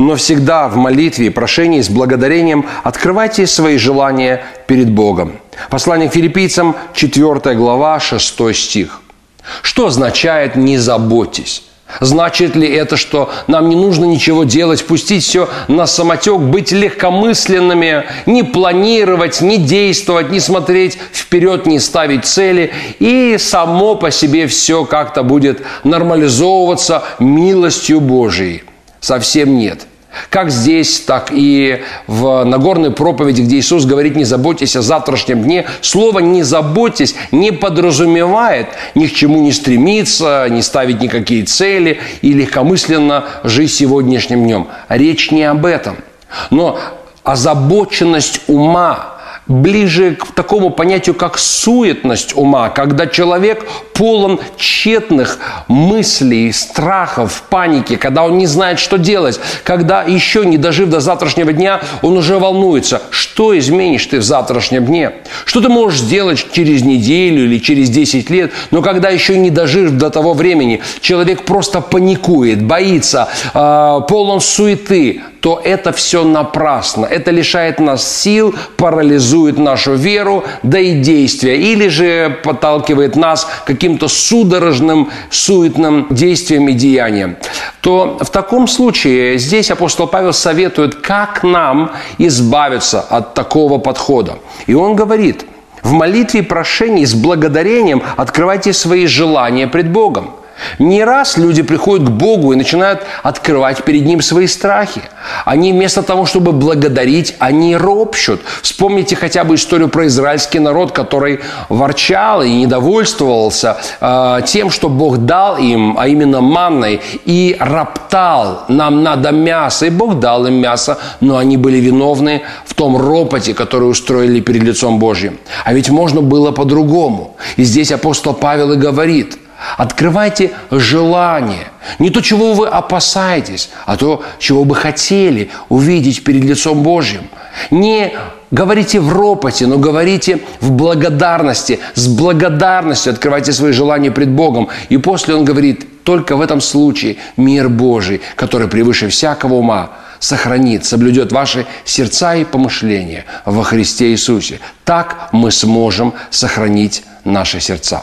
но всегда в молитве и прошении с благодарением открывайте свои желания перед Богом. Послание к филиппийцам, 4 глава, 6 стих. Что означает «не заботьтесь»? Значит ли это, что нам не нужно ничего делать, пустить все на самотек, быть легкомысленными, не планировать, не действовать, не смотреть вперед, не ставить цели, и само по себе все как-то будет нормализовываться милостью Божией? Совсем нет. Как здесь, так и в Нагорной проповеди, где Иисус говорит «не заботьтесь о завтрашнем дне», слово «не заботьтесь» не подразумевает ни к чему не стремиться, не ставить никакие цели и легкомысленно жить сегодняшним днем. Речь не об этом. Но озабоченность ума ближе к такому понятию, как суетность ума, когда человек полон тщетных мыслей, страхов, паники, когда он не знает, что делать, когда еще не дожив до завтрашнего дня, он уже волнуется, что изменишь ты в завтрашнем дне, что ты можешь сделать через неделю или через 10 лет, но когда еще не дожив до того времени, человек просто паникует, боится, э, полон суеты, то это все напрасно. Это лишает нас сил, парализует нашу веру, да и действия. Или же подталкивает нас к каким-то судорожным, суетным действиям и деяниям. То в таком случае здесь апостол Павел советует, как нам избавиться от такого подхода. И он говорит, в молитве и прошении с благодарением открывайте свои желания пред Богом. Не раз люди приходят к Богу и начинают открывать перед Ним свои страхи. Они вместо того, чтобы благодарить, они ропщут. Вспомните хотя бы историю про израильский народ, который ворчал и недовольствовался э, тем, что Бог дал им, а именно манной, и роптал, нам надо мясо. И Бог дал им мясо, но они были виновны в том ропоте, который устроили перед лицом Божьим. А ведь можно было по-другому. И здесь апостол Павел и говорит – Открывайте желание. Не то, чего вы опасаетесь, а то, чего бы хотели увидеть перед лицом Божьим. Не говорите в ропоте, но говорите в благодарности. С благодарностью открывайте свои желания пред Богом. И после он говорит, только в этом случае мир Божий, который превыше всякого ума, сохранит, соблюдет ваши сердца и помышления во Христе Иисусе. Так мы сможем сохранить наши сердца.